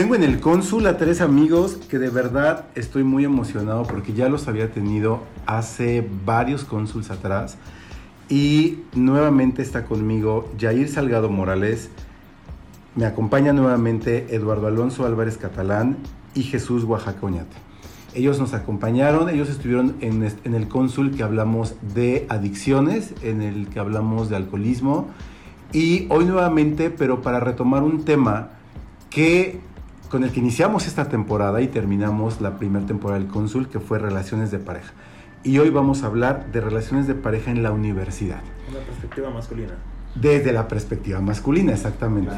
Tengo en el cónsul a tres amigos que de verdad estoy muy emocionado porque ya los había tenido hace varios cónsuls atrás. Y nuevamente está conmigo Jair Salgado Morales, me acompaña nuevamente Eduardo Alonso Álvarez Catalán y Jesús Oaxaca. Ellos nos acompañaron, ellos estuvieron en, est- en el cónsul que hablamos de adicciones, en el que hablamos de alcoholismo. Y hoy nuevamente, pero para retomar un tema que con el que iniciamos esta temporada y terminamos la primera temporada del cónsul, que fue relaciones de pareja. Y hoy vamos a hablar de relaciones de pareja en la universidad. Una perspectiva masculina. Desde la perspectiva masculina, exactamente.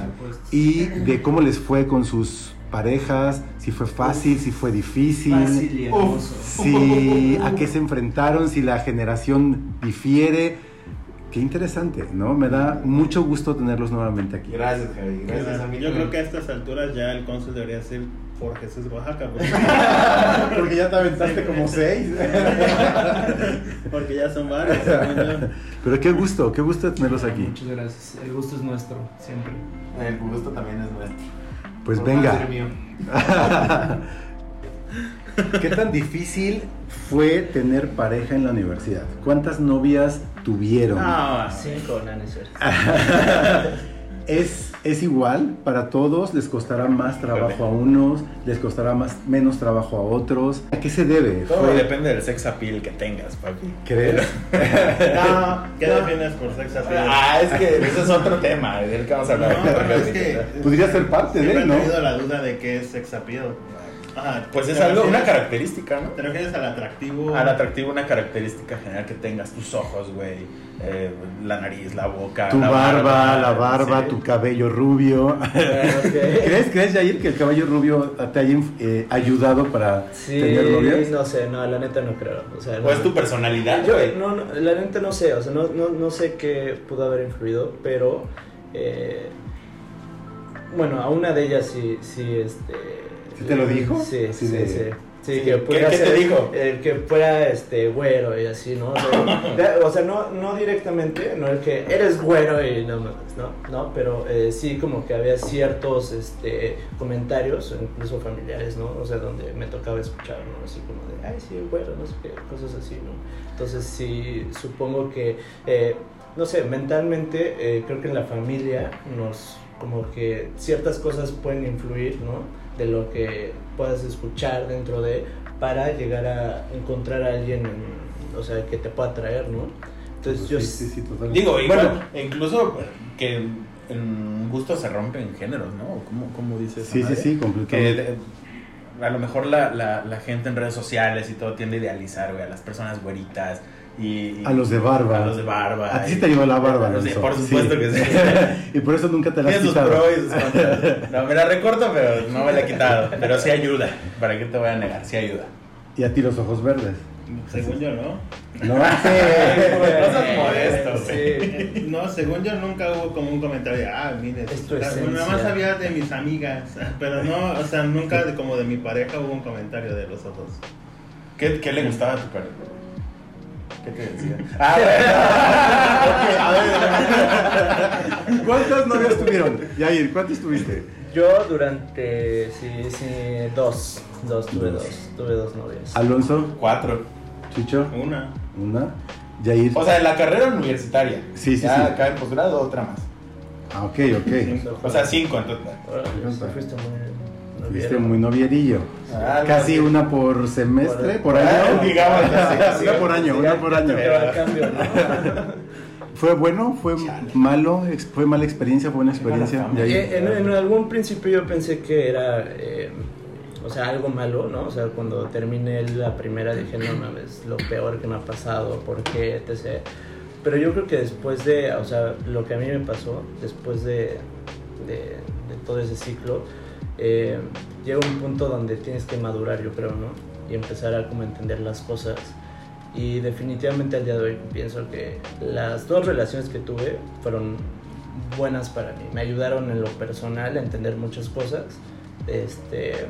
Y de cómo les fue con sus parejas, si fue fácil, si fue difícil, Fácil y hermoso. si a qué se enfrentaron, si la generación difiere. Qué interesante, ¿no? Me da mucho gusto tenerlos nuevamente aquí. Gracias, Javi. Gracias a mí. Yo creo que a estas alturas ya el cónsul debería ser por Jesús Oaxaca. Porque, Porque ya te aventaste como seis. porque ya son varios. Pero qué gusto, qué gusto tenerlos aquí. Muchas gracias. El gusto es nuestro, siempre. El gusto también es nuestro. Pues Por venga. ser mío. ¿Qué tan difícil fue tener pareja en la universidad? ¿Cuántas novias tuvieron? No, Cinco, no, no es cierto. ¿Es, ¿Es igual para todos? ¿Les costará más trabajo a unos? ¿Les costará más, menos trabajo a otros? ¿A qué se debe? Todo ¿Fue- depende del sex appeal que tengas, papi. ¿Crees? No, ¿Qué no. defines por sex appeal? Ah, es que ese es otro tema del que vamos a hablar. No, es que Podría ser parte de, he ¿no? tenido la duda de qué es sex appeal. Ajá, Pues es ¿te algo, una característica, ¿no? ¿Te refieres al atractivo? Al atractivo, una característica general que tengas, tus ojos, güey, eh, la nariz, la boca, Tu la barba, la barba, sí. tu cabello rubio. ¿Crees, ¿Crees, Jair, que el cabello rubio te haya eh, ayudado para Sí, tener novias? no sé, no, la neta no creo. O, sea, O no, es tu personalidad, Yo, güey. no, no, la neta no sé, o sea, no, no, no sé qué pudo haber influido, pero. eh, bueno, a una de ellas sí, sí, este. ¿Sí te lo dijo? Sí, sí, sí. Sí, Sí, que ¿qué- te dijo? El que fuera este güero y así, ¿no? O sea, de- o sea, no, no directamente, no el que eres güero y no mames, ¿no? No, pero eh, sí como que había ciertos este, comentarios, incluso familiares, ¿no? O sea, donde me tocaba escuchar, ¿no? Así como de, ay, sí, güero, no sé qué, cosas así, ¿no? Entonces sí, supongo que, eh, no sé, mentalmente eh, creo que en la familia nos, como que ciertas cosas pueden influir, ¿no? De lo que puedas escuchar dentro de, para llegar a encontrar a alguien, en- o sea, que te pueda atraer, ¿no? Entonces yo... Sí, sí, sí, totalmente. Digo, igual, Bueno, incluso que en gusto se rompen géneros, ¿no? ¿Cómo, cómo dices? sí, sí, sí, Que completamente. de- a lo mejor la, la, la gente en redes sociales y todo tiende a idealizar, güey, a las personas güeritas y... y- A los de barba. A los de barba. A ti sí te ayudó la barba, Alonso. por supuesto Sí. que sí. y por eso nunca te la has quitado. pros y sus contras. No, me la recorto, pero no me la he quitado. Pero sí ayuda. ¿Para qué te voy a negar? Sí ayuda. Y a ti los ojos verdes. Según yo, ¿no? No, No seas modesto, sí. No, según yo nunca hubo como un comentario de, ah, mire, Es está- esencia. nada más sabía de mis amigas, pero no, o sea, nunca de, como de mi pareja hubo un comentario de los ojos. ¿Qué, qué le gustaba a tu pareja? ¿Qué te decía? Ah, ¿Cuántas novias tuvieron? Yair, ¿cuántas tuviste? Yo durante, sí, sí, dos, dos, tuve Dos. dos, tuve dos novias. Alonso, Cuatro. Chicho, Una. una. Yair. O sea, en la carrera universitaria. Sí, sí, ya sí. acá en posgrado, otra más. Ah, ok, ok. O sea, cinco en total. Fuiste muy Fuiste muy novierillo. Ah, Casi no, una por semestre, por Ah, año. digamos, sí, sí. Una por año, una por año. Pero al cambio, ¿no? ¿Fue bueno? ¿Fue malo? Ex- ¿Fue mala experiencia? ¿Fue buena experiencia? Eh, en, en algún principio yo pensé que era, eh, o sea, algo malo, ¿no? O sea, cuando terminé la primera dije, no mames, lo peor que me ha pasado, ¿por qué? etc. Pero yo creo que después de, o sea, lo que a mí me pasó, después de, de, de todo ese ciclo, eh, llega un punto donde tienes que madurar, yo creo, ¿no? Y empezar a como entender las cosas. Y definitivamente al día de hoy pienso que las dos relaciones que tuve fueron buenas para mí. Me ayudaron en lo personal a entender muchas cosas. Este,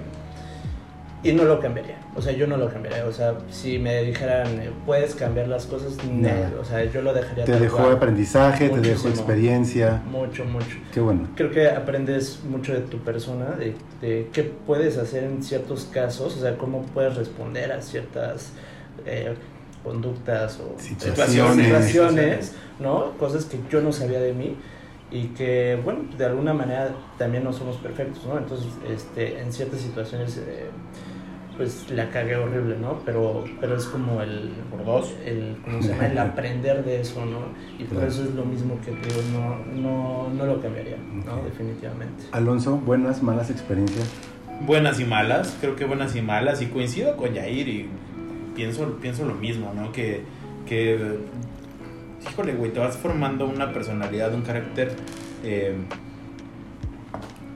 y no lo cambiaría. O sea, yo no lo cambiaría. O sea, si me dijeran, eh, puedes cambiar las cosas, no. O sea, yo lo dejaría Te dejó cual. aprendizaje, te dejó Muchísimo. experiencia. Mucho, mucho. Qué bueno. Creo que aprendes mucho de tu persona, de, de qué puedes hacer en ciertos casos, o sea, cómo puedes responder a ciertas eh, conductas o Situaciones. situaciones, ¿no? Cosas que yo no sabía de mí y que, bueno, de alguna manera también no somos perfectos, ¿no? Entonces, este, en ciertas situaciones, eh, pues la cagué horrible, ¿no? Pero, pero es como el... Por dos. El, ¿cómo se llama? el aprender de eso, ¿no? Y por Claro. eso es lo mismo que digo, no, no, no lo cambiaría, ¿no? Definitivamente. Alonso, buenas, malas experiencias. buenas y malas, creo que buenas y malas, y coincido con Yair y pienso, pienso lo mismo, ¿no? Que, que híjole, güey, te vas formando una personalidad, un carácter eh,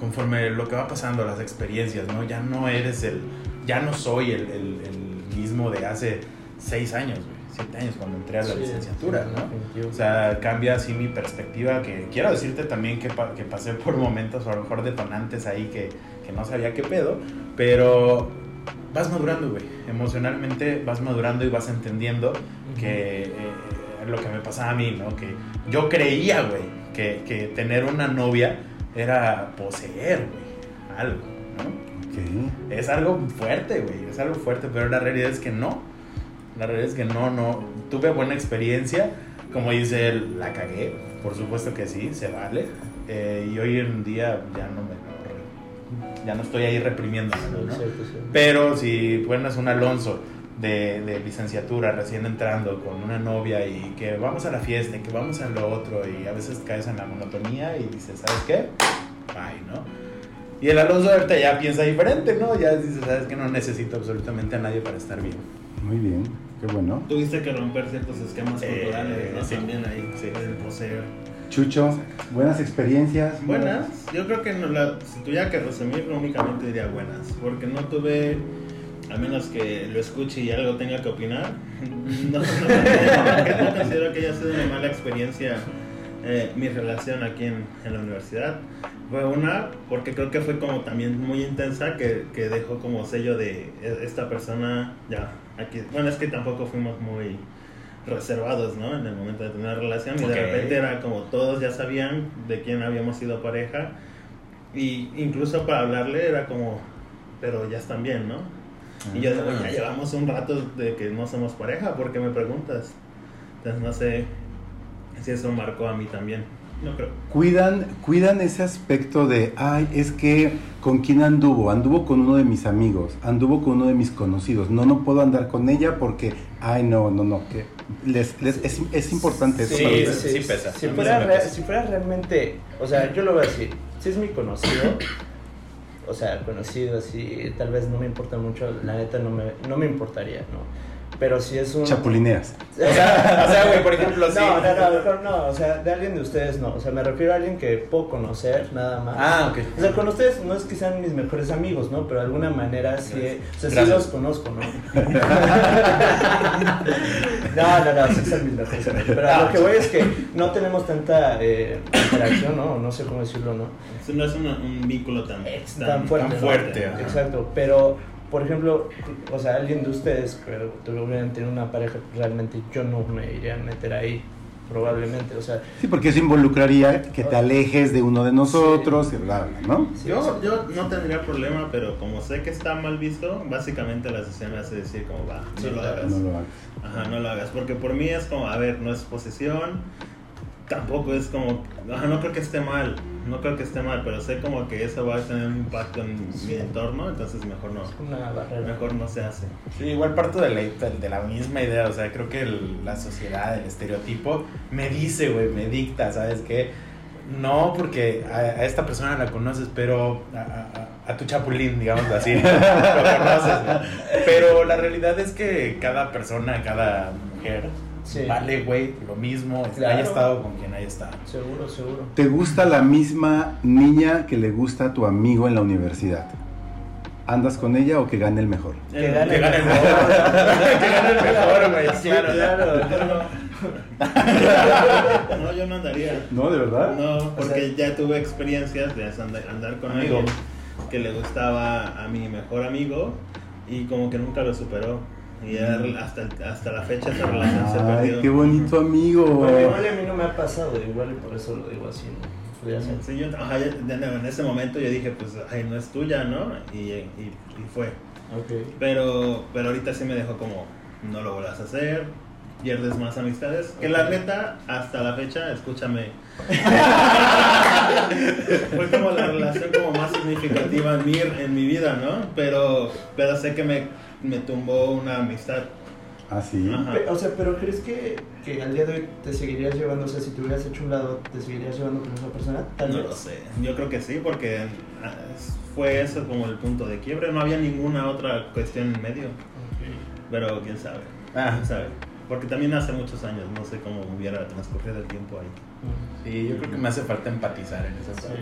conforme lo que va pasando, las experiencias, ¿no? Ya no eres el, ya no soy el, el- el mismo de hace seis años, güey, siete años cuando entré a la Sí, licenciatura, sí, ¿no? O sea, cambia así mi perspectiva, que quiero decirte también que, pa- que pasé por momentos a lo mejor detonantes ahí que, que no sabía qué pedo, pero vas madurando, güey. Emocionalmente vas madurando y vas entendiendo que eh, lo que me pasaba a mí, ¿no? Que yo creía, güey, que, que tener una novia era poseer, güey, algo, ¿no? Ok. Es algo fuerte, güey, es algo fuerte, pero la realidad es que no. La realidad es que no, no. Tuve buena experiencia, como dice él, la cagué, por supuesto que sí, se vale. Eh, y hoy en día ya no me ya no estoy ahí reprimiéndome, Sí, ¿no? cierto, cierto. Pero si pones un Alonso de, de licenciatura recién entrando con una novia y que vamos a la fiesta y que vamos a lo otro y a veces caes en la monotonía y dices, ¿sabes qué? Bye, ¿no? Y el Alonso ahorita ya piensa diferente, ¿no? Ya dices, ¿sabes que No necesito absolutamente a nadie para estar bien. Muy bien, qué bueno. Tuviste que romper ciertos esquemas Eh, culturales, ¿no? sí. También ahí, Sí. el poseer. Chucho, buenas experiencias. Buenas, yo creo que no la- si tuviera que resumir, únicamente diría buenas, porque no tuve, a menos que lo escuche y algo tenga que opinar, no, no, no, no considero que haya sido una mala experiencia eh, mi relación aquí en, en la universidad. Fue una, porque creo que fue como también muy intensa, que, que dejó como sello de "E- esta persona, ya, aquí, bueno, es que tampoco fuimos muy reservados, ¿no? En el momento de tener una relación y de repente era como todos ya sabían de quién habíamos sido pareja y incluso para hablarle era como, pero ya están bien, ¿no? Y yo digo, ya llevamos un rato de que no somos pareja, ¿por qué me preguntas? Entonces no sé si eso marcó a mí también. No creo. Cuidan, cuidan ese aspecto de, ay, es que con quién anduvo, anduvo con uno de mis amigos, anduvo con uno de mis conocidos, no, no puedo andar con ella porque, ay, no, no, no, que les, les- es, es importante eso. Sí, para sí, sí pesa. Si fuera, sí me re- pesa. si fuera realmente, o sea, yo lo voy a decir, si es mi conocido, o sea, conocido así, tal vez no me importa mucho, la neta no me, no me importaría, ¿no? Pero si es un... Chapulineas. O sea, o sea, güey, por ejemplo, sí. No, no, no, mejor no, o sea, de alguien de ustedes no, o sea, me refiero a alguien que puedo conocer nada más. Ah, ok. O sea, con ustedes no es que sean mis mejores amigos, ¿no? Pero de alguna manera sí, o sea, sí los conozco, ¿no? no, no, no, sí son mis mejores amigos. Pero a lo que voy es que no tenemos tanta eh, interacción, ¿no? No sé cómo decirlo, ¿no? Eso No es un vínculo tan, tan fuerte. tan ¿no? fuerte. Exacto, pero por ejemplo, o sea, alguien de ustedes que tuvieran tener una pareja, realmente yo no me iría a meter ahí, probablemente, o sea, Sí, porque eso involucraría que te alejes de uno de nosotros y bla, bla, ¿no? sí, Yo, yo no tendría problema, pero como sé que está mal visto, básicamente la decisión me hace decir como va, no Sí, lo claro. hagas. No lo hagas. Ajá, no lo hagas, porque por mí es como, a ver, no es posesión, tampoco es como, no creo que esté mal, no creo que esté mal, pero sé como que eso va a tener un impacto en mi entorno, entonces mejor no, Es una barrera. mejor no se hace. Sí, igual parto de la, de la misma idea, o sea, creo que el- la sociedad, el estereotipo, me dice, güey, me dicta, ¿sabes qué? No, porque a, a esta persona la conoces, pero a, a- a tu chapulín, digamos así, lo conoces, ¿no? Pero la realidad es que cada persona, cada mujer, Sí. vale, güey, lo mismo, Claro. haya estado con quien haya estado. Seguro, seguro. ¿Te gusta la misma niña que le gusta a tu amigo en la universidad? ¿Andas con ella o que gane el mejor? Que gane Que el gane el mejor. Que gane el mejor, güey. Sí, Claro. claro. No, yo no andaría. ¿No, de verdad? No, porque ya tuve experiencias de andar, andar con Amigo. alguien que le gustaba a mi mejor amigo y como que nunca lo superó. Y ya hasta, hasta la fecha esa relación se. Ay, perdió. qué bonito amigo. Bueno, igual a mí no me ha pasado, igual y por eso lo digo así, ¿no? Podría ser. Sí, yo, ajá, en ese momento yo dije, pues, ay, no es tuya, ¿no? Y, y, y fue. Ok. Pero, pero ahorita sí me dejó como, no lo vuelvas a hacer, pierdes más amistades. Que la neta, hasta la fecha, escúchame. Fue como la relación como más significativa en mi, en mi vida, ¿no? Pero, pero sé que me, me tumbó una amistad. ¿Ah, sí? Ajá. O sea, pero ¿crees que, que al día de hoy te seguirías llevando, o sea, si te hubieras hecho un lado, te seguirías llevando con esa persona? Tal No vez. lo sé, yo creo que sí, porque ah, fue eso como el punto de quiebre, no había ninguna otra cuestión en medio, pero quién sabe, Ah. quién sabe. Porque también hace muchos años, no sé cómo hubiera transcurrido el tiempo ahí. Sí, yo creo que me hace falta empatizar en esa parte.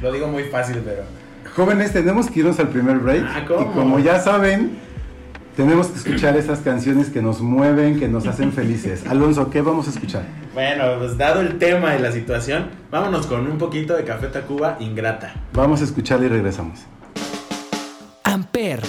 Lo digo muy fácil, pero. Jóvenes, tenemos que irnos al primer break. Ah, ¿cómo? Y como ya saben, tenemos que escuchar esas canciones que nos mueven, que nos hacen felices. Alonso, ¿qué vamos a escuchar? Bueno, pues dado el tema y la situación, vámonos con un poquito de Café Tacuba Ingrata. Vamos a escucharla y regresamos. Amper,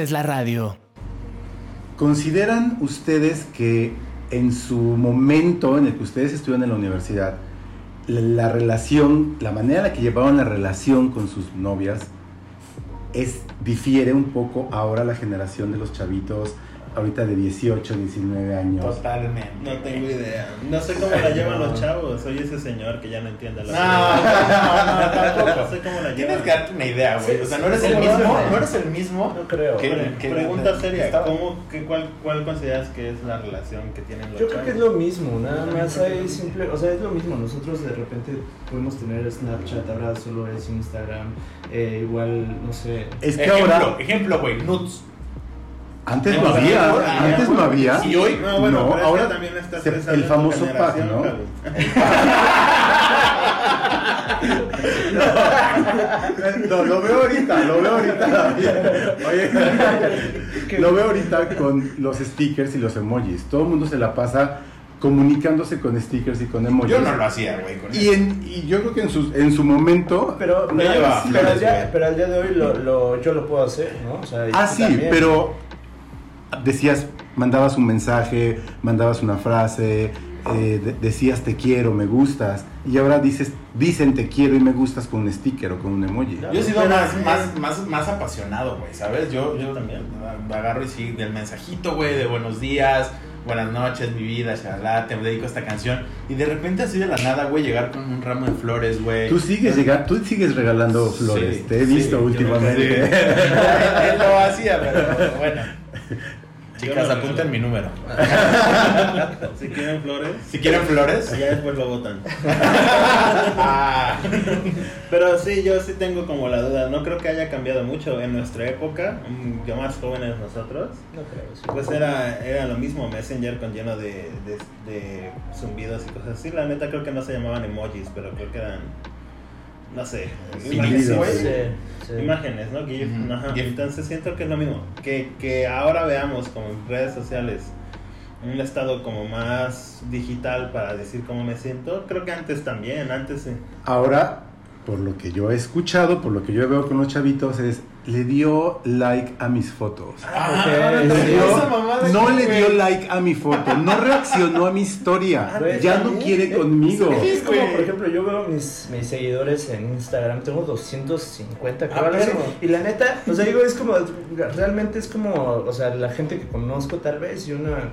Haces la radio. ¿consideran ustedes que en su momento en el que ustedes estudian en la universidad, la, la relación, la manera en la que llevaban la relación con sus novias, es, difiere un poco ahora la generación de los chavitos, ahorita de 18, 19 años? Totalmente. No tengo idea. No sé cómo la llevan los chavos. Soy ese señor que ya no entiende la No, no, no, No tampoco. sé cómo la Tienes llevan. que darte una idea, güey. Sí, O sea, no eres el ¿cómo mismo, no eres el mismo. No creo. Pre- que- Pregunta seria, estaba- ¿cómo, qué, cuál, ¿cuál consideras que es la relación que tienen los Yo creo que es chavos? lo mismo, nada más hay simple, o sea, es lo mismo. Nosotros de repente podemos tener Snapchat, ahora solo es Instagram, eh, igual, no sé. Es que Ejemplo, ahora, ejemplo, güey, nuts. Antes no había, antes no había. Y hoy, No, bueno, No, ahora también estás se- el famoso pack, ¿no? No, lo veo ahorita, lo veo ahorita. Oye, lo veo ahorita con los stickers y los emojis. Todo el mundo se la pasa comunicándose con stickers y con emojis. yo no lo hacía, güey, con Y, en, y yo creo que en su, en su momento. Pero, No pero, lleva pero, al día, güey. pero al día de hoy lo, lo- yo lo puedo hacer, ¿no? O sea, Ah, sí, también. pero decías, mandabas un mensaje, mandabas una frase, eh, de- decías te quiero, me gustas, y ahora dices, dicen te quiero y me gustas con un sticker o con un emoji. Claro. Yo he sido más, eh, más, más, más apasionado, güey, ¿sabes? Yo, Yo también. agarro y sí, del mensajito, güey, de buenos días, buenas noches, mi vida, shalala, te dedico a esta canción. Y de repente así de la nada, güey, llegar con un ramo de flores, güey. Tú sigues llegando, tú sigues regalando Sí, flores, te he sí, visto yo últimamente. Sí. Él lo hacía, pero bueno. Chicas, no apunten mi número. Si quieren flores, Si quieren flores. ya después lo votan. Ah. Pero sí, yo sí tengo como la duda. No creo que haya cambiado mucho. En nuestra época, mm, yo más jóvenes nosotros, No creo, sí. pues era, era lo mismo. Messenger con lleno de, de, de zumbidos y cosas así. La neta creo que no se llamaban emojis, pero creo que eran, no sé, imágenes. Sí, sí. Imágenes, ¿no? GIF, Ujú. ajá. GIF. Entonces siento que es lo mismo. Que, que ahora veamos como en redes sociales un estado como más digital para decir cómo me siento. Creo que antes también, antes... eh, Ahora, por lo que yo he escuchado, por lo que yo veo con los chavitos, es le dio like a mis fotos. Ah, Ok, ahora sí. te Le dio- no le dio like a mi foto, no reaccionó a mi historia, Güey, ya no quiere eh, conmigo. Es, es como, por ejemplo, yo veo mis, mis seguidores en Instagram, tengo 250, creo, Ah, y la neta, o sea, digo, es como, realmente es como, o sea, la gente que conozco tal vez y una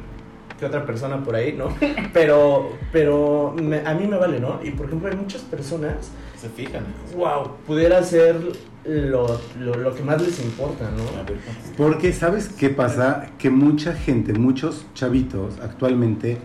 que otra persona por ahí, ¿no? Pero, pero me- a mí me vale, ¿no? Y por ejemplo, hay muchas personas, Se fijan. wow, pudiera ser lo, lo, lo que más les importa, ¿no? ver, Porque sabes qué pasa, que mucha gente, muchos chavitos actualmente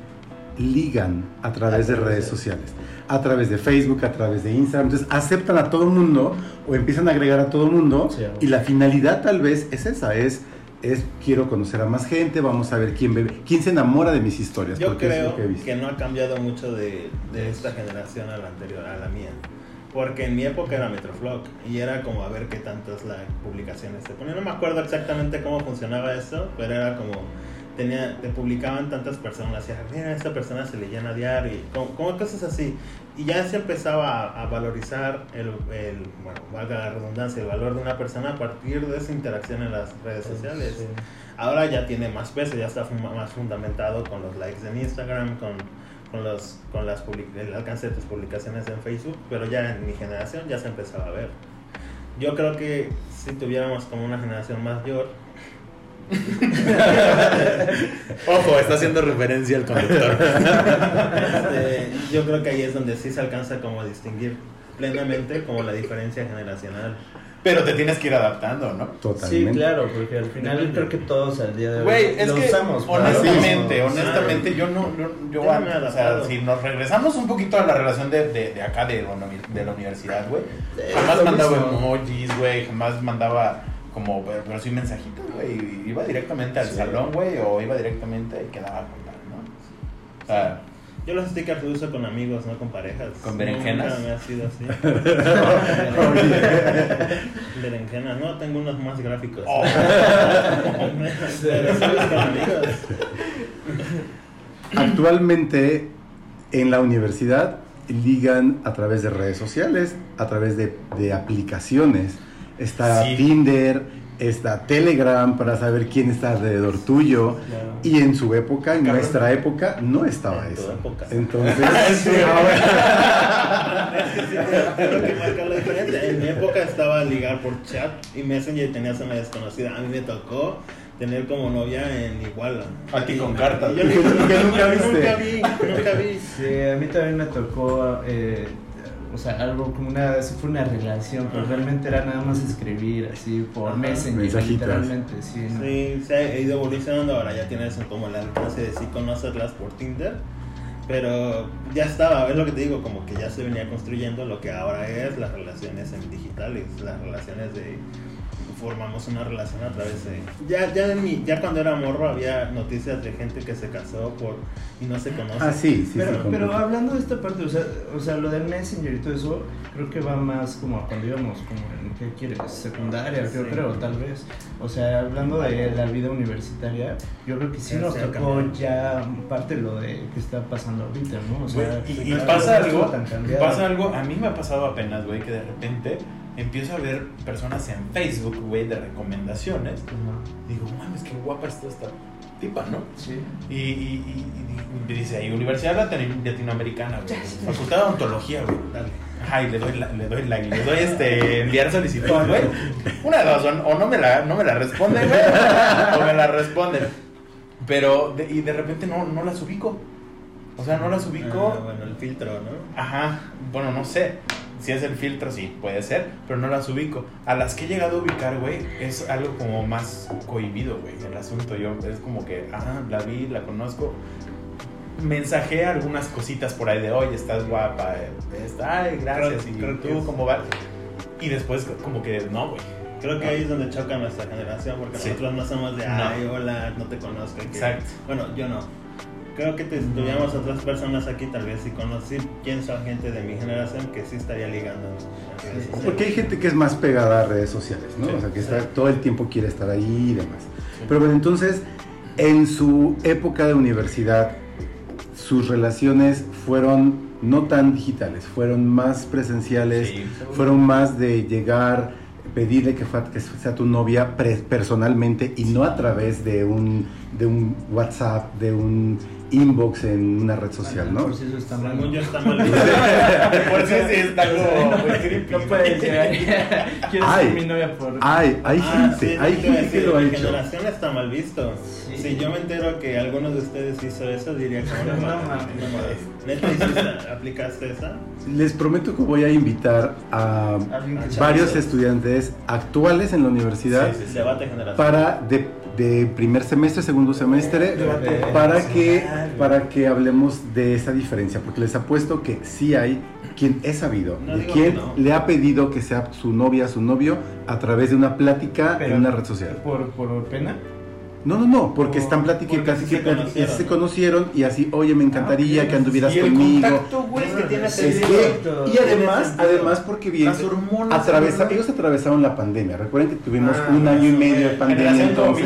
ligan a través de redes sociales, a través de Facebook, a través de Instagram, entonces aceptan a todo el mundo o empiezan a agregar a todo el mundo Sí. y la finalidad tal vez es esa, es es quiero conocer a más gente, vamos a ver quién bebe, quién se enamora de mis historias, Yo porque es creo lo que he visto. que no ha cambiado mucho de, de esta generación a la anterior, a la mía. Porque en mi época era Metroflog y era como a ver qué tantas like, publicaciones se ponían. No me acuerdo exactamente cómo funcionaba eso, pero era como tenía, te publicaban tantas personas y mira, esta persona se le llena diario como, como cosas así. Y ya se empezaba a, a valorizar el, el, bueno, valga la redundancia, el valor de una persona a partir de esa interacción en las redes sociales. Sí. Ahora ya tiene más peso, ya está más fundamentado con los likes en Instagram, con, con, los, con las el alcance de tus publicaciones en Facebook, pero ya en mi generación ya se empezaba a ver. Yo creo que si tuviéramos como una generación mayor, Ojo, está haciendo referencia al conductor. este, yo creo que ahí es donde sí se alcanza como a distinguir plenamente como la diferencia generacional. Pero te tienes que ir adaptando, ¿no? Sí, Totalmente. claro, porque al final Depende. creo que todos al día de hoy Güey, es lo que usamos. honestamente, eso. honestamente, yo no, yo, yo, Yo no me he o sea, si nos regresamos un poquito a la relación de, de, de acá, de, de la universidad, güey, jamás mandaba mismo. emojis, güey, jamás mandaba como, pero, pero sí mensajitos, güey, iba directamente al Sí. salón, güey, o iba directamente y quedaba a contar, ¿no? O sea, Yo los stickers los uso con amigos, no con parejas. ¿Con berenjenas? Nunca me ha sido así. berenjenas, no, tengo unos más gráficos. Oh. Pero sí, con amigos. Actualmente en la universidad ligan a través de redes sociales, a través de, de aplicaciones. Está Sí. Tinder, está Telegram para saber quién está alrededor tuyo. Claro. Y en su época, en nuestra época, no estaba En eso. época. Entonces, ahora- Es que sí, creo que marca la diferencia. En mi época estaba ligar por chat y Messenger tenías una desconocida. A mí me tocó tener como novia en Iguala. A ti con y Yo nunca viste. nunca vi, nunca vi. Sí, a mí también me tocó, eh, o sea, algo como una, fue una relación, pero realmente era nada más escribir así por Ajá. Messenger, Mensajitas. literalmente, sí. ¿no? Sí, se ha ido evolucionando. Ahora ya tienes como el alcance de sí conocerlas por Tinder. Pero ya estaba, es lo que te digo, como que ya se venía construyendo lo que ahora es las relaciones en digitales, las relaciones de formamos una relación a través de ya ya en mi- ya cuando era morro había noticias de gente que se casó por y no se conoce. ah, sí, sí, Pero, sí. pero hablando de esta parte, o sea, o sea, lo del Messenger y todo eso, creo que va más como a cuando íbamos, como en, ¿qué quieres? Secundaria, yo Sí. creo, tal vez. O sea, hablando de la vida universitaria, yo creo que sí nos tocó cambiado. ya parte de lo de que está pasando ahorita, ¿no? O sea, Güey, y, y pasa algo, pasa algo, a mí me ha pasado apenas, güey, que de repente empiezo a ver personas en Facebook, güey, de recomendaciones. Digo, mames, qué guapa está esta tipa, ¿no? Sí. Y, y, y- y dice ahí, Universidad Latino- Latinoamericana, güey. Facultad de Odontología, güey. Dale. Ajá, y le doy, la- le doy like, le doy este, enviar solicitud, güey. Una de dos, o, o no me la, no me la responden, güey, o me la responden. Pero, de- y de repente no, no las ubico. O sea, no las ubico. Ah, bueno, el filtro, ¿no? Ajá, bueno, no sé. Si es el filtro, sí, puede ser, pero no las ubico. A las que he llegado a ubicar, güey, es algo como más cohibido, güey, el asunto. Yo, es como que, ah, la vi, la conozco. Mensajé algunas cositas por ahí de, oye, estás guapa, eh, está, ay, gracias, Creo- y creo que tú, es- ¿cómo vas? Y después, como que, no, güey. Creo que ahí es donde choca nuestra generación, porque Sí. nosotros no somos de, No. ay, hola, no te conozco. que- Exacto. Bueno, yo no. Creo que te, si tuviéramos otras personas aquí, tal vez sí conocí quién son gente de mi generación que sí estaría ligando. en. Porque hay gente que es más pegada a redes sociales, ¿no? Sí, o sea, que sí. está, todo el tiempo quiere estar ahí y demás. Pero bueno, entonces, en su época de universidad, sus relaciones fueron no tan digitales, fueron más presenciales, fueron más de llegar, pedirle que, que sea tu novia pre- personalmente y no a través de un, de un WhatsApp, de un inbox en una red social, ¿no? Por si eso está mal. Yo está mal visto. Por eso sí está como muy creepy. No puede llegar. Quiero Ay. ser mi novia por. Hay, hay Ah, gente, sí, hay te iba a gente que decir, lo ha mi hecho. generación está mal visto. Sí. Si yo me entero que alguno de ustedes hizo eso, diría que no, No no. ¿Neta hiciste, aplicaste esa? Les prometo que voy a invitar a que- varios estudiantes actuales en la universidad Sí, para de, de primer semestre, segundo semestre, para que, para que hablemos de esa diferencia, porque les apuesto que sí hay quien he sabido, No de quien no. le ha pedido que sea su novia, su novio, a través de una plática Pero- en una red social. Por, por pena. No, no, no, porque Por- están platicando, casi se conocieron. se conocieron y así, oye, me encantaría Ah, que anduvieras Y el conmigo. contacto, güey, Es que tiene Es que, y además, además porque bien, Las hormonas, atravesa- ¿no? ellos atravesaron la pandemia. Recuerden que tuvimos Ah, un año y medio de pandemia, entonces.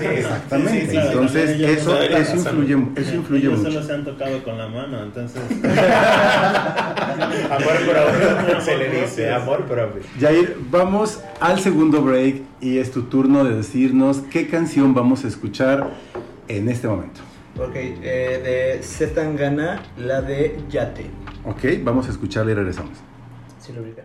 Sí, Exactamente. sí, sí, sí. entonces, eso, eso influye, eso influye Ellos mucho. solo se han tocado con la mano, entonces. Amor propio, se le dice, amor propio. Jair, vamos al segundo break y es tu turno de decirnos qué canción vamos a escuchar en este momento. Ok, eh, de Zetangana, la de Yate. Ok, vamos a escucharla y regresamos. ¿Sí lo ubican?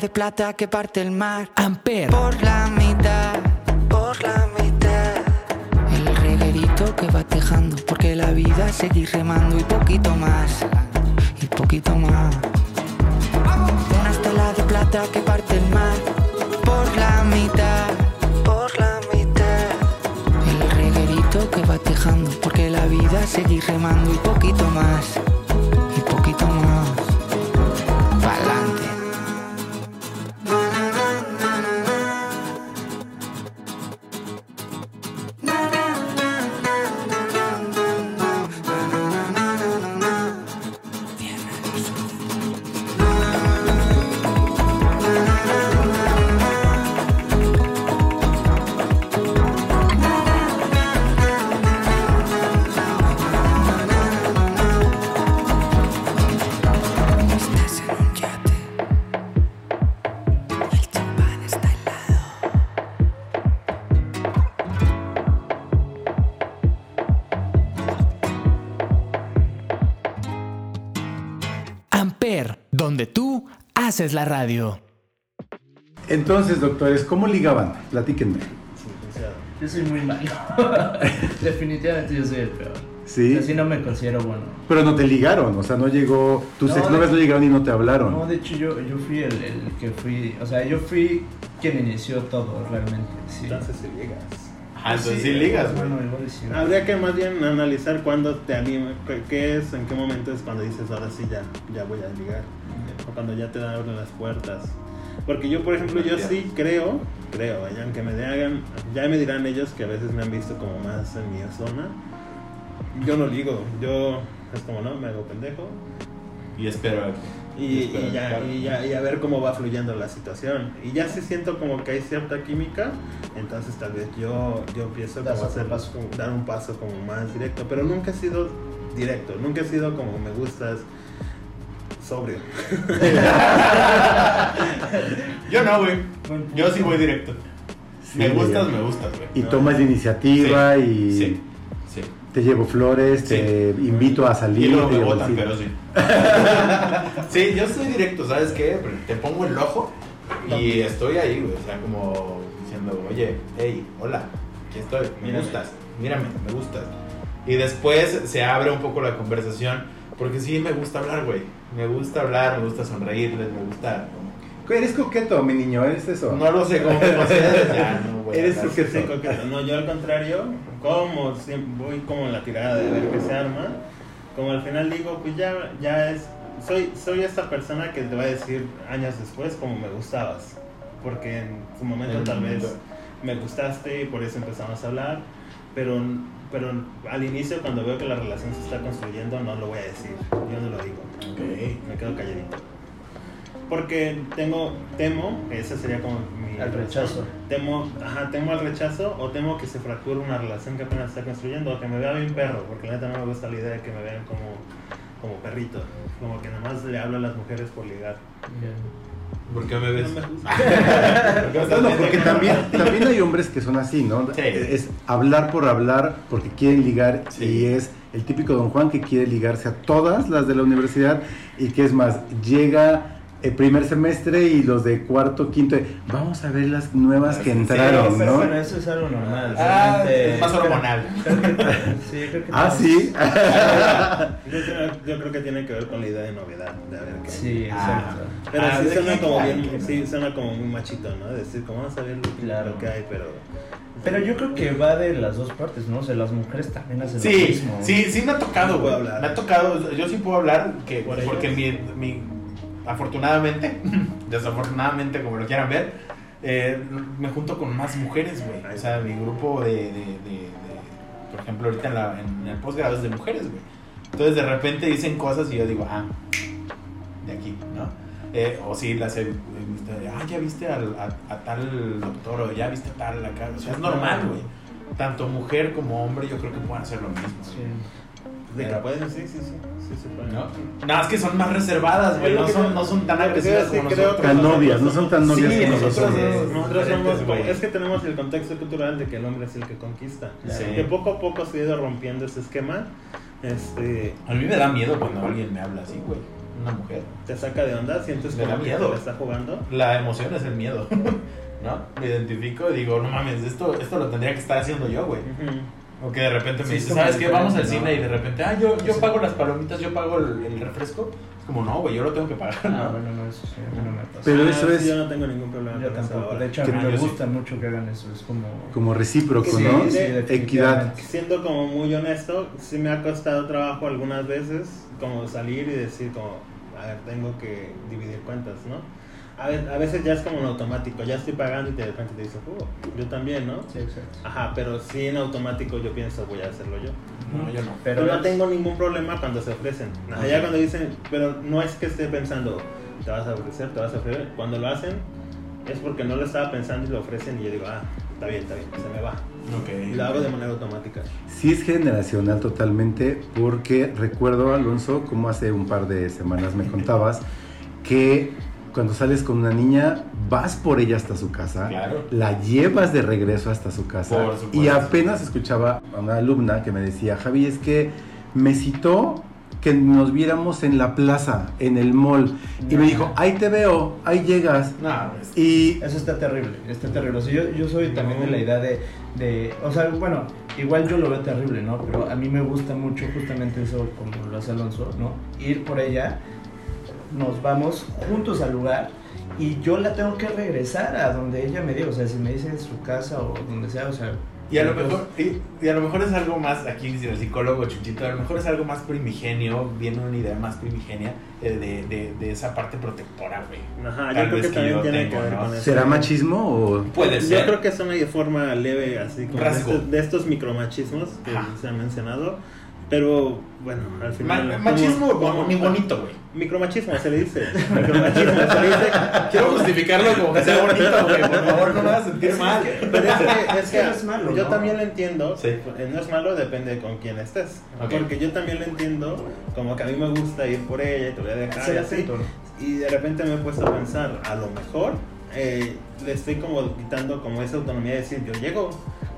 De plata que parte el mar Amper, por la mitad, por la mitad. El reguerito que va tejando, porque la vida seguir remando y poquito más, y poquito más. Una estela de plata que parte el mar por la mitad, por la mitad. El reguerito que va tejando, porque la vida seguir remando y poquito más, haces la radio. Entonces, doctores, ¿cómo ligaban? Platíquenme. Yo soy muy malo. Definitivamente yo soy el peor. Sí. Así no me considero bueno. Pero no te ligaron, o sea, no llegó. Tus No, exnovias no llegaron y no te hablaron. No, de hecho yo, yo fui el, el que fui, o sea, yo fui quien inició todo realmente. Sí. Entonces si ligas. Ah, entonces sí ligas. Bueno, sí. Habría que más bien analizar cuándo te anima, qué- qué es, en qué momento es cuando dices ahora sí ya, ya voy a ligar. O cuando ya te abren las puertas. Porque yo, por ejemplo, yo sí creo, creo, ya, aunque me hagan, ya me dirán ellos que a veces me han visto como más en mi zona. Yo no ligo, yo es como no, me hago pendejo Y espero. y, espero y ya, y, ya, y a ver cómo va fluyendo la situación. Y ya si siento como que hay cierta química, entonces tal vez yo, yo empiezo como a hacer, paso. como dar un paso como más directo. Pero nunca he sido directo, nunca he sido como me gustas sobrio. Yo no, güey. Yo sí voy directo. Sí, me gustas, ya. me gustas, güey. Y tomas iniciativa Sí, y Sí, sí. te llevo flores, te invito a salir. Y luego te me botan, pero sí. sí, yo soy directo, ¿sabes qué? Te pongo el ojo y estoy ahí, güey. O sea, como diciendo, oye, hey, hola, aquí estoy, me Mírame. gustas, mírame, me gustas. Y después se abre un poco la conversación, porque sí me gusta hablar, güey. Me gusta hablar, me gusta sonreírles, me gusta. Eres coqueto, mi niño, eres eso. No lo sé cómo ya no, güey. Eres coqueto. Sí, coqueto. No, yo al contrario, como siempre voy como en la tirada de ver qué se arma, como al final digo, pues ya, ya es, soy, soy esta persona que te va a decir años después como me gustabas, porque en su momento el tal vez momento. me gustaste y por eso empezamos a hablar, pero, pero al inicio cuando veo que la relación se está construyendo no lo voy a decir, yo no lo digo, Ok. me quedo calladito. Porque tengo, temo, ese sería como mi Al rechazo. Temo, ajá, temo al rechazo o temo que se fracture una relación que apenas está construyendo o que me vea bien perro, porque la neta no me gusta la idea de que me vean como, como perrito, como que nada más le hablo a las mujeres por ligar. ¿Por qué me ves? No me gusta. ¿Por qué me estás No, porque también, también hay hombres que son así, ¿no? Sí. Es hablar por hablar porque quieren ligar Sí. y es el típico don Juan que quiere ligarse a todas las de la universidad y que es más, llega el primer semestre y los de cuarto, quinto. Vamos a ver las nuevas que entraron, pero ¿no? bueno, eso es algo normal. Ah, realmente- es más hormonal. Sí, creo que Ah, sí. Yo, creo- que tiene que ver con la idea de novedad, de a ver qué. Sí, Ah. exacto. Pero Ah, sí suena como bien, sí, suena como muy machito, ¿no? Decir, como vamos a ver lo, Claro. lo que hay, pero... Pero yo creo que va de las dos partes, ¿no? O sea, las mujeres también hacen lo Sí, mismo. sí, sí me ha tocado, güey. hablar. Me ha tocado, yo sí puedo hablar, que, Por porque mi, mi- afortunadamente, desafortunadamente, como lo quieran ver, eh, me junto con más mujeres, güey. O sea, mi grupo de, por ejemplo, ahorita en, el posgrado es de mujeres, güey. Entonces de repente dicen cosas y yo digo, ah, de aquí, ¿no? Eh, o sí, las he visto, de, ah, ya viste al- a, a tal doctor o ya viste a tal acá. O sea, es normal, güey. Tanto mujer como hombre yo creo que pueden hacer lo mismo. Sí. De que pueden, sí, sí, sí, sí pueden. ¿no? Nada más que son más reservadas, güey. Es No son, no son tan agresivas sí, como nosotros. Tan novias, no son tan novias Sí, como nosotros nosotros. somos Nosotros somos, güey. es que tenemos el contexto cultural de que el hombre es el que conquista. Sí. Que poco a poco se ha ido rompiendo ese esquema. Este, A mí me da miedo cuando alguien me habla así, güey. Una mujer. te saca de onda, sientes Me como da que miedo. está jugando. La emoción es el miedo. ¿No? Me identifico y digo, no mames, esto, esto lo tendría que estar haciendo yo, güey. O que de repente me Sí, es dice, como ¿sabes qué? Vamos al cine ¿no? y de repente, ah, yo, yo Sí. pago las palomitas, yo pago el, el refresco. Es como, no, güey, yo lo tengo que pagar. Ah, ¿no? bueno, no, eso sí, a mí no me pasa. Pero Ah, eso sí, es Yo no tengo ningún problema Yo tampoco. De hecho, a mí me sí. gusta mucho que hagan eso. Es como. como recíproco, Sí, ¿no? sí, Equidad. Siendo como muy honesto, sí me ha costado trabajo algunas veces como salir y decir como, a ver, tengo que dividir cuentas, ¿no? A, ve- a veces ya es como en automático, ya estoy pagando y de repente te dices, "Oh, yo también, ¿no? Sí, exacto. Ajá, pero sí en automático yo pienso, voy a hacerlo yo. No, yo no. Pero Pero no es- tengo ningún problema cuando se ofrecen. Ajá, Ya cuando dicen, pero no es que esté pensando, te vas a ofrecer, te vas a ofrecer. Cuando lo hacen es porque no lo estaba pensando y lo ofrecen y yo digo, ah, está bien, está bien, se me va. Ok. Y lo hago de manera automática. Sí es generacional totalmente, porque recuerdo, Alonso, como hace un par de semanas me contabas, que cuando sales con una niña, vas por ella hasta su casa, Claro. la llevas de regreso hasta su casa, y apenas escuchaba a una alumna que me decía, Javi, es que me citó que nos viéramos en la plaza, en el mall, y me dijo, ahí te veo, ahí llegas, No, pues, y Eso está terrible, está terrible. O sea, yo, yo soy también de la idea de, de, o sea, bueno, igual yo lo veo terrible, ¿no? Pero a mí me gusta mucho justamente eso, como lo hace Alonso, ¿no? Ir por ella, nos vamos juntos al lugar y yo la tengo que regresar a donde ella me diga, o sea, si me dice en su casa o donde sea, o sea... Y a lo pues, mejor, y, y a lo mejor es algo más, aquí dice el psicólogo Chuchito, a lo mejor es algo más primigenio, viene una idea más primigenia eh, de, de, de esa parte protectora, güey. Ajá, Tal yo creo que que también yo tiene tengo, que ver ¿no? con eso. ¿será machismo o...? Puede Yo ser. creo que es una forma leve, así como de estos, de estos micromachismos que Ajá. se han mencionado. Pero bueno, al Ma- final. machismo como- como ni bonito, güey. Micromachismo se le dice. Micromachismo se le dice. Quiero justificarlo como que sea bonito, güey. Por favor, no me hagas sentir mal. Pero es que, es que no es malo, yo ¿no? también lo entiendo. Sí. eh, No es malo, depende con quién estés. Porque yo también lo entiendo. Como que a mí me gusta ir por ella y te voy a dejar Ser y así. Y de repente me he puesto a pensar, a lo mejor eh, le estoy como quitando como esa autonomía de decir, yo llego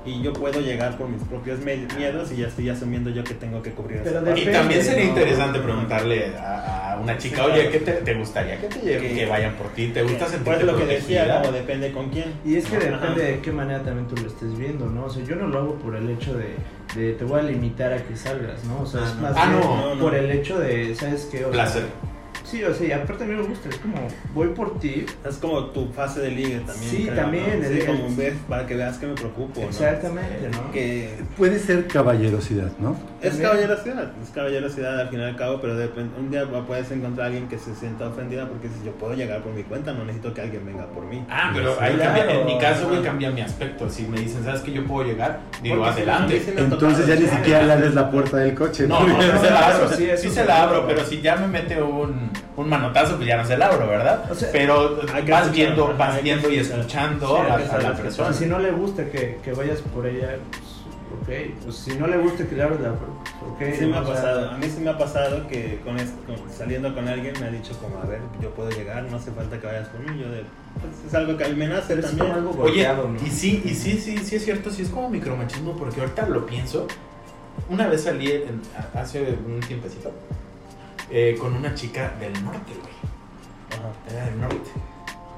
y yo puedo llegar por mis propios miedos y ya estoy asumiendo yo que tengo que cubrir Pero. Y también sería ¿no? interesante preguntarle a, a una chica, Sí, oye. ¿qué te, te gustaría que te lleven, Que- que vayan por ti? ¿Te gusta sentirte Pues lo que decía, como depende con quién. Y es que Ajá. depende de qué manera también tú lo estés viendo, ¿no? O sea, yo no lo hago por el hecho de, de te voy a limitar a que salgas, ¿no? O sea, Ah, es no. más Ah, bien no, por el hecho de, ¿sabes qué? O sea, Placer. Sí, o sea, y aparte a mí me gusta, es como, voy por ti. Es como tu fase de ligue también. Sí, creo, también, ¿no? el- Sí, como el- un vez para que veas que me preocupo. ¿no? Exactamente, ¿no? Que Puede ser caballerosidad, ¿no? Es También. caballerosidad, es caballerosidad al fin y al cabo, pero depende- un día puedes encontrar a alguien que se sienta ofendida porque si yo puedo llegar por mi cuenta, no necesito que alguien venga por mí. Ah, pero ahí Claro. cambia, en mi caso, güey, cambia mi aspecto. Si me dicen, ¿sabes que yo puedo llegar? Digo, Porque si no, adelante. ha Entonces ya ni siquiera le abres la puerta del coche. No, no, no se la abro, sí sí. se la abro, pero si ya me mete un, un manotazo, pues ya no se la abro, ¿verdad? O sea, pero vas viendo, vas viendo y escuchando Sí, a, a la persona. Si no le gusta que, que vayas por ella, pues, ok. Pues si no le gusta que le abres la puerta, pues, ok. Sí me ha sea, pasado, a mí sí me ha pasado que con, es- con- saliendo con alguien me ha dicho como, a ver, yo puedo llegar, no hace falta que vayas por mí, yo de, pues, es algo que a mí me nace Pero es también. algo Oye, golpeado, ¿no? y sí, y sí, sí, sí es cierto, sí es como micromachismo, porque ahorita lo pienso. Una vez salí en- hace un tiempecito eh, con una chica del norte, güey. Era del norte.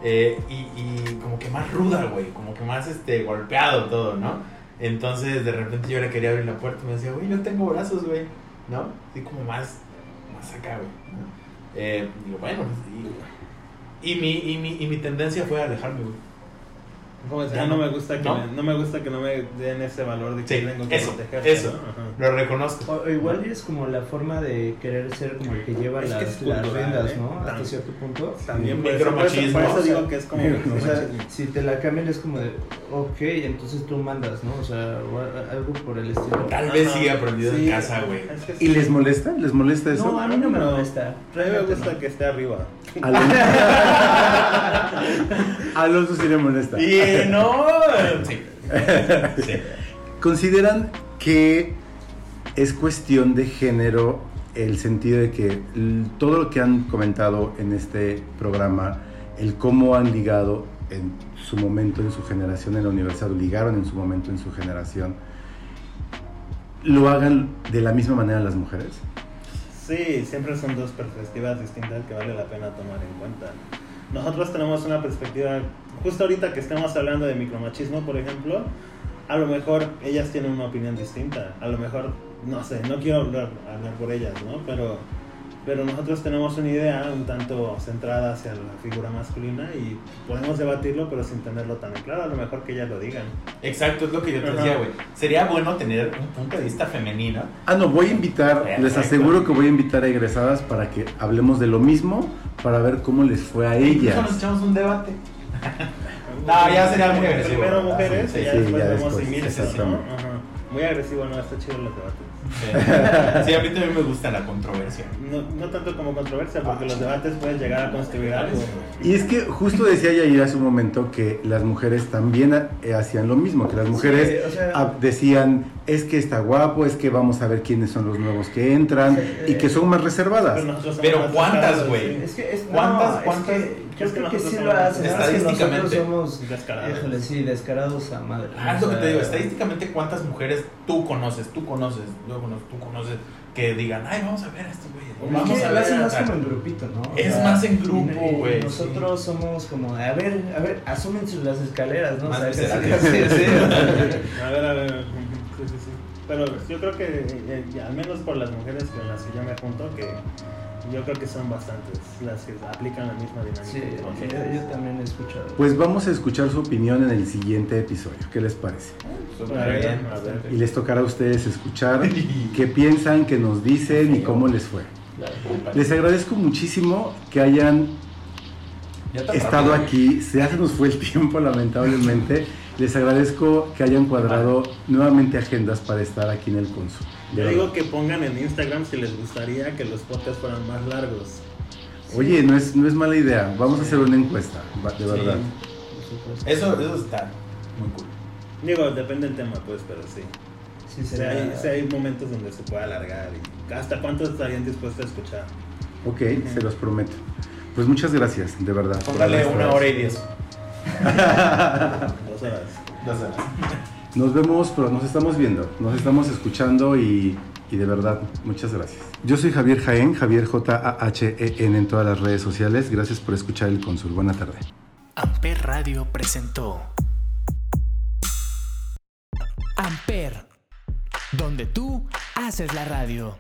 Eh, y, y como que más ruda, güey. Como que más este, golpeado todo, ¿no? Entonces de repente yo le quería abrir la puerta y me decía, güey, yo tengo brazos, güey. ¿No? Así como más, más acá, güey. ¿no? Eh, digo, bueno, pues, y, y, mi, y, mi, y mi tendencia fue alejarme, güey. Como decía, Ya no, no. me gusta que ¿No? me, no me gusta que no me den ese valor de que Sí, tengo que eso, protegerte, eso. Lo reconozco. O, o igual es como la forma de querer ser como el que lleva Es que las, riendas, ¿eh? ¿no? Hasta cierto punto. También Sí, por eso, por eso, micromachismo, por eso o sea, digo que es como O sea, si te la cambian es como de, ok, entonces tú mandas, ¿no? O sea, o a- algo por el estilo. Tal vez sí aprendido Sí, en casa, güey. es que ¿Y les molesta? ¿Les molesta eso? No, a mí no me No. molesta. A mí me gusta que esté arriba. A Alonso sí le molesta. No. Sí. Sí. ¿Consideran que es cuestión de género el sentido de que todo lo que han comentado en este programa, el cómo han ligado en su momento, en su generación en la universidad, o ligaron en su momento en su generación, lo hagan de la misma manera las mujeres? Sí, siempre son dos perspectivas distintas que vale la pena tomar en cuenta. Nosotros tenemos una perspectiva, justo ahorita que estamos hablando de micromachismo, por ejemplo, a lo mejor ellas tienen una opinión distinta. A lo mejor, no sé, no quiero hablar, hablar por ellas, ¿no? Pero, pero nosotros tenemos una idea un tanto centrada hacia la figura masculina y podemos debatirlo, pero sin tenerlo tan claro. A lo mejor que ellas lo digan. Exacto, es lo que yo te Ajá. decía, güey. Sería bueno tener un punto de vista femenino. Ah, no, voy a invitar, les aseguro que voy a invitar a egresadas para que hablemos de lo mismo, para ver cómo les fue a ellas. nos echamos un debate. No, ya sería muy agresivo. Primero mujeres Sí, y ya sí, después ya vemos exactamente. Ajá. Muy agresivo, no, está chido los debates. Sí. Sí, a mí también me gusta la controversia. No, no tanto como controversia, porque los debates pueden llegar a construir algo. Y es que justo decía Yair hace un momento que las mujeres también eh, hacían lo mismo, que las mujeres Sí, o sea- ah, decían, es que está guapo, es que vamos a ver quiénes son los nuevos que entran Sí, y que son más reservadas. Pero, ¿cuántas, güey? sí. Es que es, ¿Cuántas- no, es cuántas- que creo es que que, sí lo hacen. estadísticamente Nosotros somos Descarados. Híjole, sí, descarados a madre. Ah, es lo que te digo, estadísticamente cuántas mujeres tú conoces, tú conoces, yo conozco, tú conoces, que digan, ay, vamos a ver a estos güeyes. o Es Vamos que a lo ver hacen a más tal". como en grupito, ¿no? Es más en grupo, güey, Nosotros somos como, a ver, a ver, asumen las escaleras, ¿no? A ver, a ver. Sí, sí, sí. Pero yo creo que, eh, eh, al menos por las mujeres con las que yo me junto, que yo creo que son bastantes las que aplican la misma dinámica. Sí, yo, yo también he escuchado. Pues vamos a escuchar su opinión en el siguiente episodio. ¿Qué les parece? A ver, a ver. Y les tocará a ustedes escuchar qué piensan, qué nos dicen y cómo les fue. Les agradezco muchísimo que hayan estado aquí. Ya se nos fue el tiempo, lamentablemente. Les agradezco que hayan cuadrado nuevamente agendas para estar aquí en el Consul. Yo verdad. digo que pongan en Instagram si les gustaría que los podcasts fueran más largos. Oye, no es, no es mala idea. Vamos a hacer una encuesta, de verdad. supuesto. Eso, eso está muy cool. Digo, depende del tema, pues, pero sí. Sí, O sea, sería- hay, sí hay momentos donde se puede alargar y hasta cuántos estarían dispuestos a escuchar. Ok, se los prometo. Pues muchas gracias, de verdad. Póngale una hora y diez. Dos horas. Dos horas. Nos vemos, pero nos estamos viendo, nos estamos escuchando y, y de verdad, muchas gracias. Yo soy Javier Jaén, Javier J-A-H-E-N en todas las redes sociales. Gracias por escuchar el Consul. Buena tarde. Amper Radio presentó Amper, donde tú haces la radio.